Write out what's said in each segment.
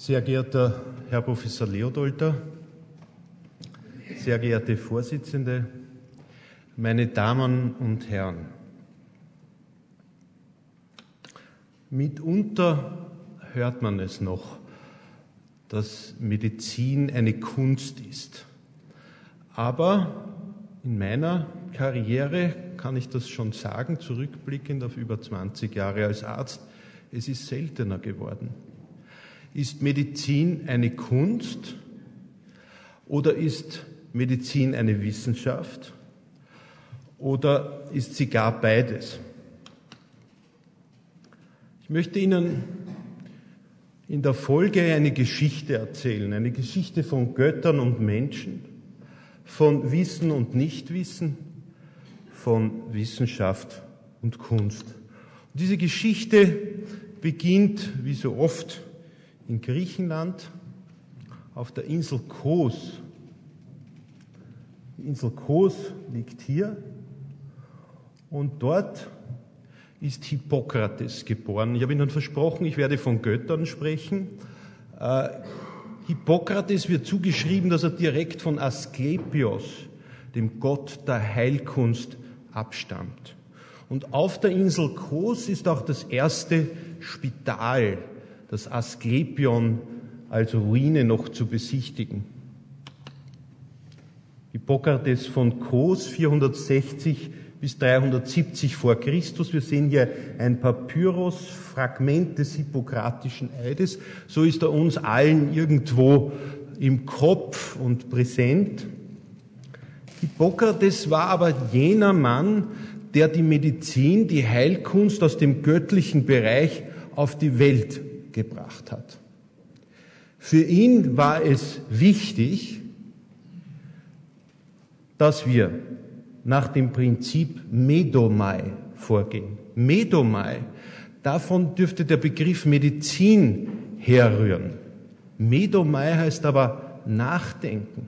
Sehr geehrter Herr Professor Leodolter, sehr geehrte Vorsitzende, meine Damen und Herren. Mitunter hört man es noch, dass Medizin eine Kunst ist. Aber in meiner Karriere kann ich das schon sagen, zurückblickend auf über 20 Jahre als Arzt, es ist seltener geworden. Ist Medizin eine Kunst oder ist Medizin eine Wissenschaft oder ist sie gar beides? Ich möchte Ihnen in der Folge eine Geschichte erzählen, eine Geschichte von Göttern und Menschen, von Wissen und Nichtwissen, von Wissenschaft und Kunst. Und diese Geschichte beginnt, wie so oft, in Griechenland auf der Insel Kos. Die Insel Kos liegt hier und dort ist Hippokrates geboren. Ich habe Ihnen versprochen, ich werde von Göttern sprechen. Äh, Hippokrates wird zugeschrieben, dass er direkt von Asklepios, dem Gott der Heilkunst, abstammt. Und auf der Insel Kos ist auch das erste Spital, das Asklepion als Ruine noch zu besichtigen. Hippokrates von Kos 460 bis 370 vor Christus. Wir sehen hier ein Papyrus, Fragment des Hippokratischen Eides. So ist er uns allen irgendwo im Kopf und präsent. Hippokrates war aber jener Mann, der die Medizin, die Heilkunst aus dem göttlichen Bereich auf die Welt gebracht hat. Für ihn war es wichtig, dass wir nach dem Prinzip Medomai vorgehen. Medomai, davon dürfte der Begriff Medizin herrühren. Medomai heißt aber nachdenken,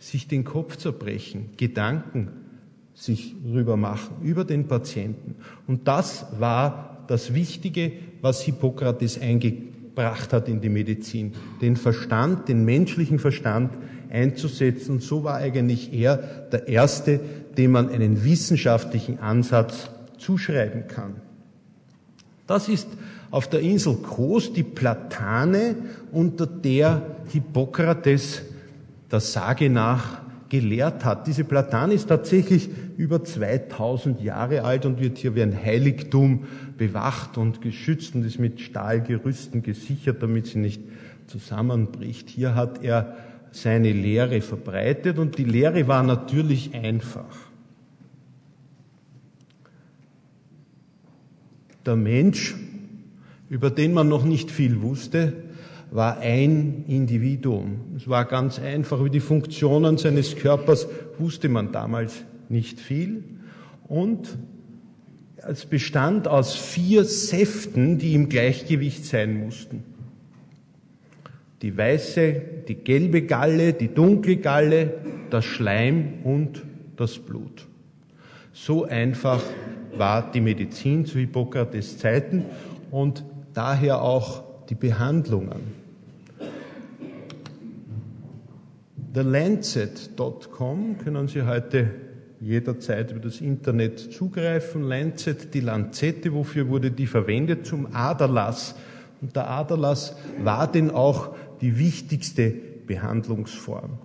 sich den Kopf zerbrechen, Gedanken sich rüber machen über den Patienten. Und das war das Wichtige, was Hippokrates eingebracht hat in die Medizin. Den Verstand, den menschlichen Verstand einzusetzen. So war eigentlich er der Erste, dem man einen wissenschaftlichen Ansatz zuschreiben kann. Das ist auf der Insel Kos die Platane, unter der Hippokrates der Sage nach gelehrt hat. Diese Platane ist tatsächlich über 2000 Jahre alt und wird hier wie ein Heiligtum bewacht und geschützt und ist mit Stahlgerüsten gesichert, damit sie nicht zusammenbricht. Hier hat er seine Lehre verbreitet und die Lehre war natürlich einfach. Der Mensch, über den man noch nicht viel wusste, war ein Individuum. Es war ganz einfach, über die Funktionen seines Körpers wusste man damals nicht viel. Und es bestand aus vier Säften, die im Gleichgewicht sein mussten die weiße, die gelbe Galle, die dunkle Galle, das Schleim und das Blut. So einfach war die Medizin zu Hippokrates Zeiten und daher auch die Behandlungen. TheLancet.com können Sie heute jederzeit über das Internet zugreifen. Lancet, die Lanzette, wofür wurde die verwendet? Zum Aderlass. Und der Aderlass war denn auch die wichtigste Behandlungsform.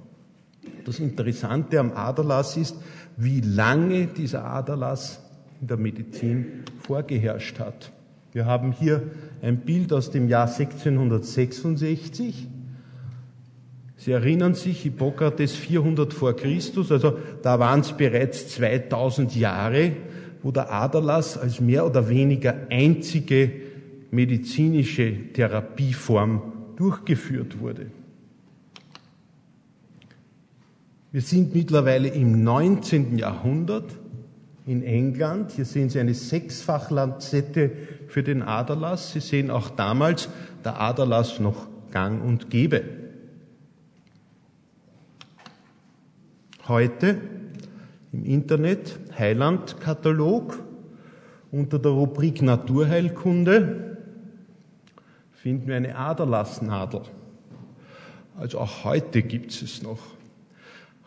Das Interessante am Aderlass ist, wie lange dieser Aderlass in der Medizin vorgeherrscht hat. Wir haben hier ein Bild aus dem Jahr 1666. Sie erinnern sich, Hippokrates 400 vor Christus, also da waren es bereits 2000 Jahre, wo der Aderlass als mehr oder weniger einzige medizinische Therapieform durchgeführt wurde. Wir sind mittlerweile im 19. Jahrhundert in England. Hier sehen Sie eine Sechsfachlanzette für den Aderlass. Sie sehen auch damals der Aderlass noch gang und gäbe. Heute im Internet Heilandkatalog unter der Rubrik Naturheilkunde finden wir eine Aderlassnadel. Also auch heute gibt es es noch.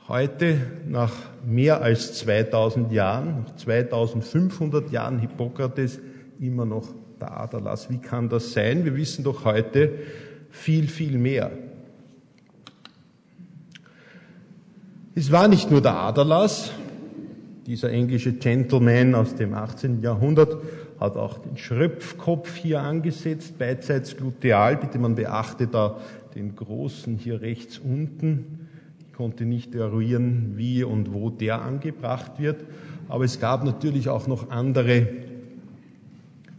Heute, nach mehr als 2000 Jahren, 2500 Jahren Hippokrates, immer noch der Aderlass. Wie kann das sein? Wir wissen doch heute viel, viel mehr. Es war nicht nur der Aderlass, dieser englische Gentleman aus dem 18. Jahrhundert hat auch den Schröpfkopf hier angesetzt, beidseits gluteal. Bitte man beachte da den großen hier rechts unten. Ich konnte nicht eruieren, wie und wo der angebracht wird. Aber es gab natürlich auch noch andere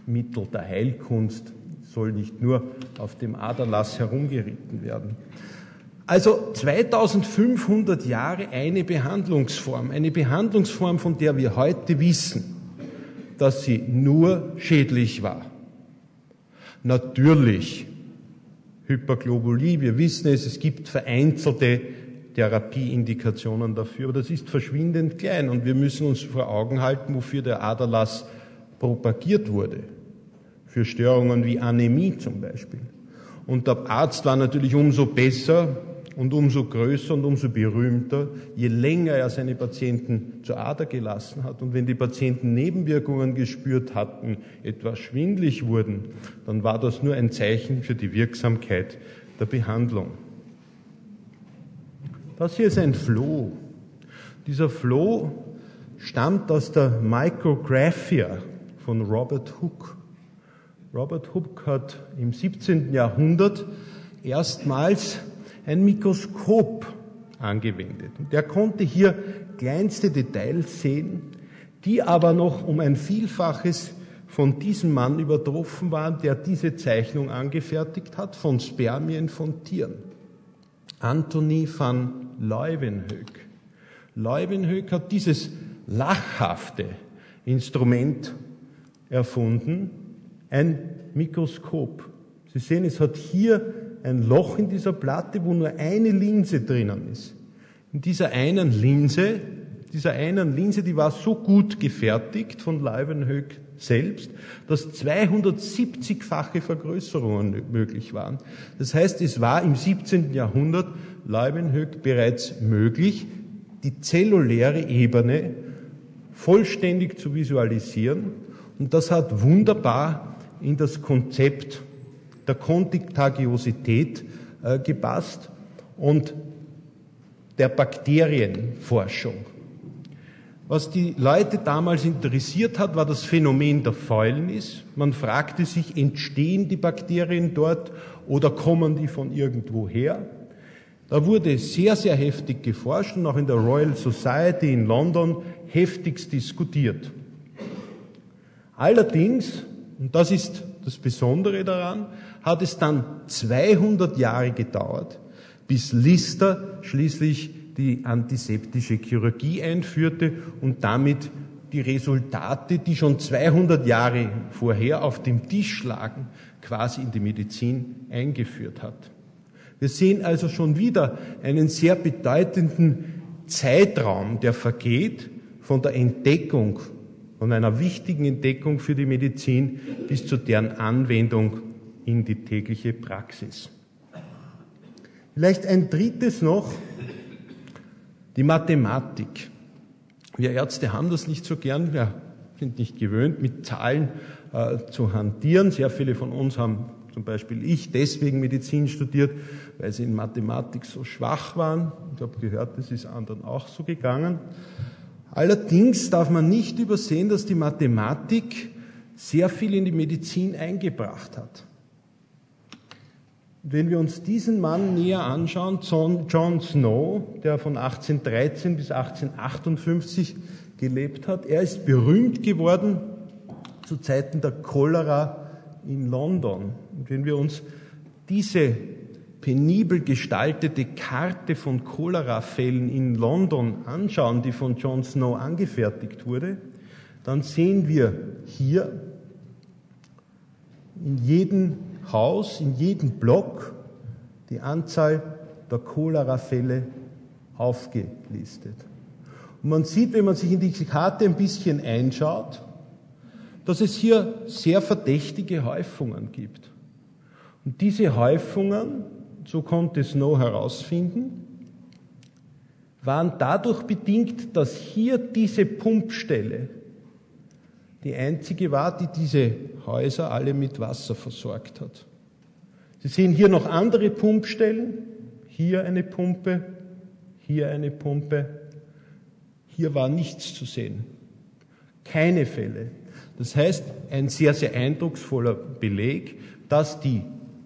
Mittel der Heilkunst. Soll nicht nur auf dem Aderlass herumgeritten werden. Also 2500 Jahre eine Behandlungsform, eine Behandlungsform, von der wir heute wissen, dass sie nur schädlich war. Natürlich Hyperglobulie, wir wissen es, es gibt vereinzelte Therapieindikationen dafür, aber das ist verschwindend klein und wir müssen uns vor Augen halten, wofür der Aderlass propagiert wurde. Für Störungen wie Anämie zum Beispiel. Und der Arzt war natürlich umso besser, und umso größer und umso berühmter, je länger er seine Patienten zur Ader gelassen hat. Und wenn die Patienten Nebenwirkungen gespürt hatten, etwas schwindlig wurden, dann war das nur ein Zeichen für die Wirksamkeit der Behandlung. Das hier ist ein Floh. Dieser Floh stammt aus der Micrographia von Robert Hooke. Robert Hooke hat im 17. Jahrhundert erstmals ein Mikroskop angewendet. Und er konnte hier kleinste Details sehen, die aber noch um ein Vielfaches von diesem Mann übertroffen waren, der diese Zeichnung angefertigt hat, von Spermien von Tieren. Anthony van Leeuwenhoek. Leeuwenhoek hat dieses lachhafte Instrument erfunden, ein Mikroskop. Sie sehen, es hat hier ein Loch in dieser Platte, wo nur eine Linse drinnen ist. In dieser einen Linse, dieser einen Linse, die war so gut gefertigt von Leuwenhoek selbst, dass 270-fache Vergrößerungen möglich waren. Das heißt, es war im 17. Jahrhundert Leuwenhoek bereits möglich, die zelluläre Ebene vollständig zu visualisieren. Und das hat wunderbar in das Konzept der Kontagiosität äh, gepasst und der Bakterienforschung. Was die Leute damals interessiert hat, war das Phänomen der Fäulnis. Man fragte sich, entstehen die Bakterien dort oder kommen die von irgendwo her? Da wurde sehr, sehr heftig geforscht und auch in der Royal Society in London heftigst diskutiert. Allerdings, und das ist das Besondere daran, hat es dann 200 Jahre gedauert, bis Lister schließlich die antiseptische Chirurgie einführte und damit die Resultate, die schon 200 Jahre vorher auf dem Tisch lagen, quasi in die Medizin eingeführt hat. Wir sehen also schon wieder einen sehr bedeutenden Zeitraum, der vergeht von der Entdeckung, von einer wichtigen Entdeckung für die Medizin bis zu deren Anwendung in die tägliche Praxis. Vielleicht ein drittes noch, die Mathematik. Wir Ärzte haben das nicht so gern, wir sind nicht gewöhnt, mit Zahlen äh, zu hantieren. Sehr viele von uns haben zum Beispiel ich deswegen Medizin studiert, weil sie in Mathematik so schwach waren. Ich habe gehört, das ist anderen auch so gegangen. Allerdings darf man nicht übersehen, dass die Mathematik sehr viel in die Medizin eingebracht hat. Wenn wir uns diesen Mann näher anschauen, John Snow, der von 1813 bis 1858 gelebt hat, er ist berühmt geworden zu Zeiten der Cholera in London. Und wenn wir uns diese penibel gestaltete Karte von Cholerafällen in London anschauen, die von John Snow angefertigt wurde, dann sehen wir hier in jedem Haus, in jedem Block die Anzahl der Cholera-Fälle aufgelistet. Und man sieht, wenn man sich in die Karte ein bisschen einschaut, dass es hier sehr verdächtige Häufungen gibt. Und diese Häufungen, so konnte Snow herausfinden, waren dadurch bedingt, dass hier diese Pumpstelle die einzige war, die diese Häuser alle mit Wasser versorgt hat. Sie sehen hier noch andere Pumpstellen, hier eine Pumpe, hier eine Pumpe, hier war nichts zu sehen. Keine Fälle. Das heißt, ein sehr, sehr eindrucksvoller Beleg, dass die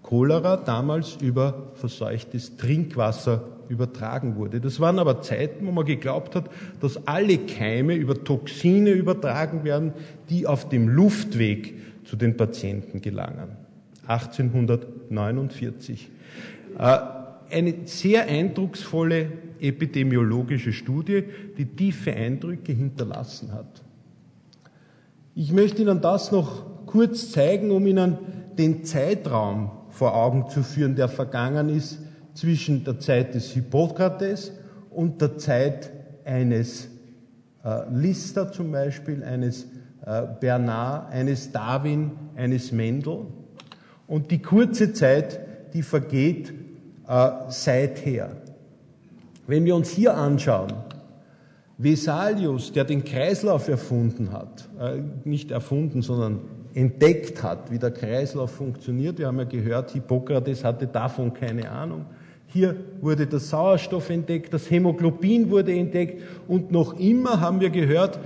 Cholera damals über verseuchtes Trinkwasser übertragen wurde. Das waren aber Zeiten, wo man geglaubt hat, dass alle Keime über Toxine übertragen werden, die auf dem Luftweg zu den Patienten gelangen. 1849. Äh, eine sehr eindrucksvolle epidemiologische Studie, die tiefe Eindrücke hinterlassen hat. Ich möchte Ihnen das noch kurz zeigen, um Ihnen den Zeitraum vor Augen zu führen, der vergangen ist zwischen der Zeit des Hippokrates und der Zeit eines äh, Lister zum Beispiel, eines äh, Bernard, eines Darwin, eines Mendel. Und die kurze Zeit, die vergeht äh, seither. Wenn wir uns hier anschauen, Vesalius, der den Kreislauf erfunden hat, äh, nicht erfunden, sondern entdeckt hat, wie der Kreislauf funktioniert. Wir haben ja gehört, Hippokrates hatte davon keine Ahnung. Hier wurde der Sauerstoff entdeckt, das Hämoglobin wurde entdeckt und noch immer haben wir gehört,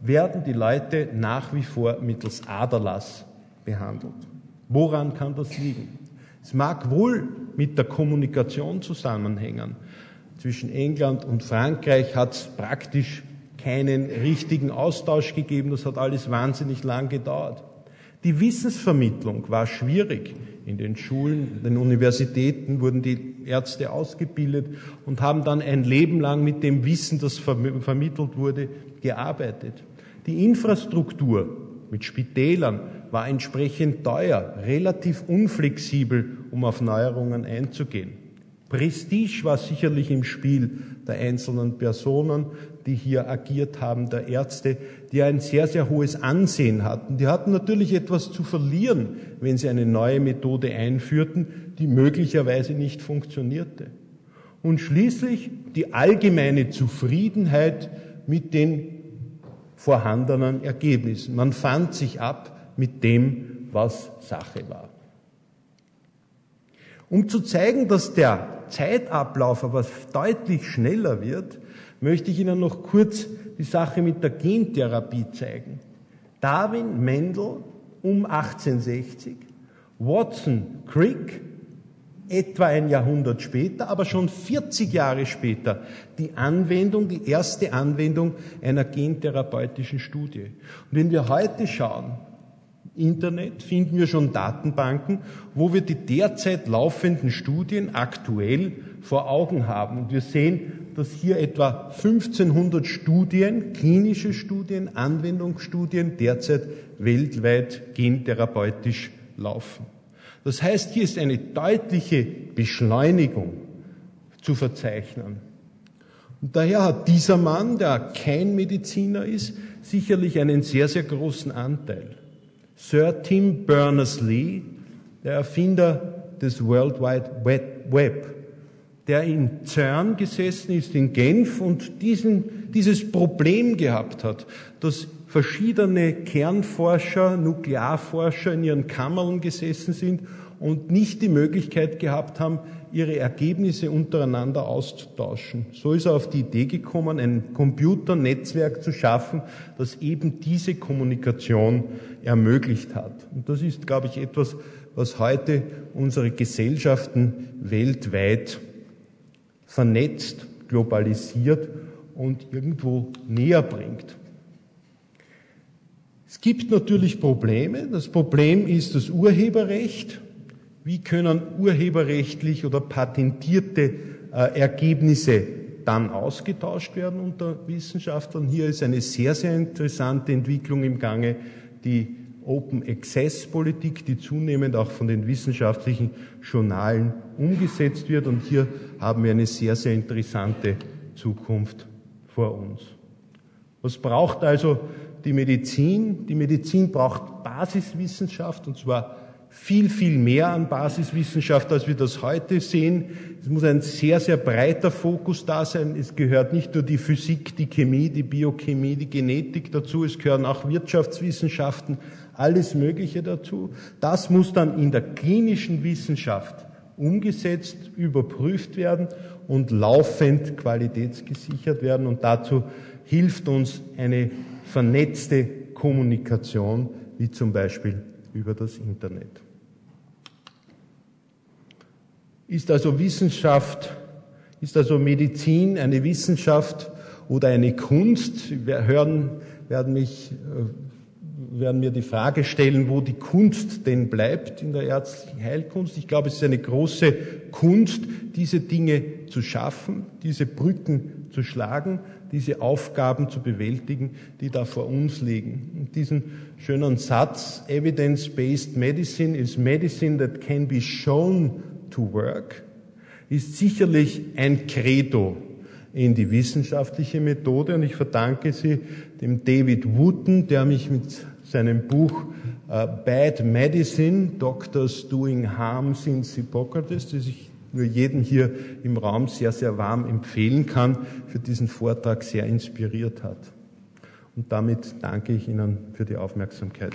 werden die Leute nach wie vor mittels Aderlass behandelt. Woran kann das liegen? Es mag wohl mit der Kommunikation zusammenhängen. Zwischen England und Frankreich hat es praktisch keinen richtigen Austausch gegeben. Das hat alles wahnsinnig lang gedauert. Die Wissensvermittlung war schwierig. In den Schulen, in den Universitäten wurden die Ärzte ausgebildet und haben dann ein Leben lang mit dem Wissen, das vermittelt wurde, gearbeitet. Die Infrastruktur mit Spitälern war entsprechend teuer, relativ unflexibel, um auf Neuerungen einzugehen. Prestige war sicherlich im Spiel der einzelnen Personen, die hier agiert haben, der Ärzte, die ein sehr, sehr hohes Ansehen hatten. Die hatten natürlich etwas zu verlieren, wenn sie eine neue Methode einführten, die möglicherweise nicht funktionierte. Und schließlich die allgemeine Zufriedenheit mit den vorhandenen Ergebnissen. Man fand sich ab mit dem, was Sache war. Um zu zeigen, dass der Zeitablauf aber deutlich schneller wird, möchte ich Ihnen noch kurz die Sache mit der Gentherapie zeigen. Darwin, Mendel um 1860, Watson, Crick etwa ein Jahrhundert später, aber schon 40 Jahre später die Anwendung, die erste Anwendung einer gentherapeutischen Studie. Und wenn wir heute schauen, Internet finden wir schon Datenbanken, wo wir die derzeit laufenden Studien aktuell vor Augen haben. Und wir sehen, dass hier etwa 1500 Studien, klinische Studien, Anwendungsstudien derzeit weltweit gentherapeutisch laufen. Das heißt, hier ist eine deutliche Beschleunigung zu verzeichnen. Und daher hat dieser Mann, der kein Mediziner ist, sicherlich einen sehr, sehr großen Anteil. Sir Tim Berners-Lee, der Erfinder des World Wide Web, der in CERN gesessen ist, in Genf und diesen, dieses Problem gehabt hat, dass verschiedene Kernforscher, Nuklearforscher in ihren Kammern gesessen sind und nicht die Möglichkeit gehabt haben, ihre Ergebnisse untereinander auszutauschen. So ist er auf die Idee gekommen, ein Computernetzwerk zu schaffen, das eben diese Kommunikation ermöglicht hat. Und das ist, glaube ich, etwas, was heute unsere Gesellschaften weltweit vernetzt, globalisiert und irgendwo näher bringt. Es gibt natürlich Probleme. Das Problem ist das Urheberrecht. Wie können urheberrechtlich oder patentierte äh, Ergebnisse dann ausgetauscht werden unter Wissenschaftlern? Hier ist eine sehr, sehr interessante Entwicklung im Gange, die Open Access Politik, die zunehmend auch von den wissenschaftlichen Journalen umgesetzt wird. Und hier haben wir eine sehr, sehr interessante Zukunft vor uns. Was braucht also die Medizin? Die Medizin braucht Basiswissenschaft, und zwar viel, viel mehr an Basiswissenschaft, als wir das heute sehen. Es muss ein sehr, sehr breiter Fokus da sein. Es gehört nicht nur die Physik, die Chemie, die Biochemie, die Genetik dazu, es gehören auch Wirtschaftswissenschaften, alles Mögliche dazu. Das muss dann in der klinischen Wissenschaft umgesetzt, überprüft werden und laufend qualitätsgesichert werden. Und dazu hilft uns eine vernetzte Kommunikation, wie zum Beispiel über das Internet. Ist also Wissenschaft, ist also Medizin eine Wissenschaft oder eine Kunst? Wir hören, werden mich äh, werden mir die Frage stellen, wo die Kunst denn bleibt in der ärztlichen Heilkunst. Ich glaube, es ist eine große Kunst, diese Dinge zu schaffen, diese Brücken zu schlagen, diese Aufgaben zu bewältigen, die da vor uns liegen. Und diesen schönen Satz, Evidence-Based Medicine is medicine that can be shown to work, ist sicherlich ein Credo in die wissenschaftliche Methode und ich verdanke sie dem David Wooten, der mich mit seinem Buch uh, Bad Medicine, Doctors Doing Harm Since Hippocrates, das ich nur jeden hier im Raum sehr, sehr warm empfehlen kann, für diesen Vortrag sehr inspiriert hat. Und damit danke ich Ihnen für die Aufmerksamkeit.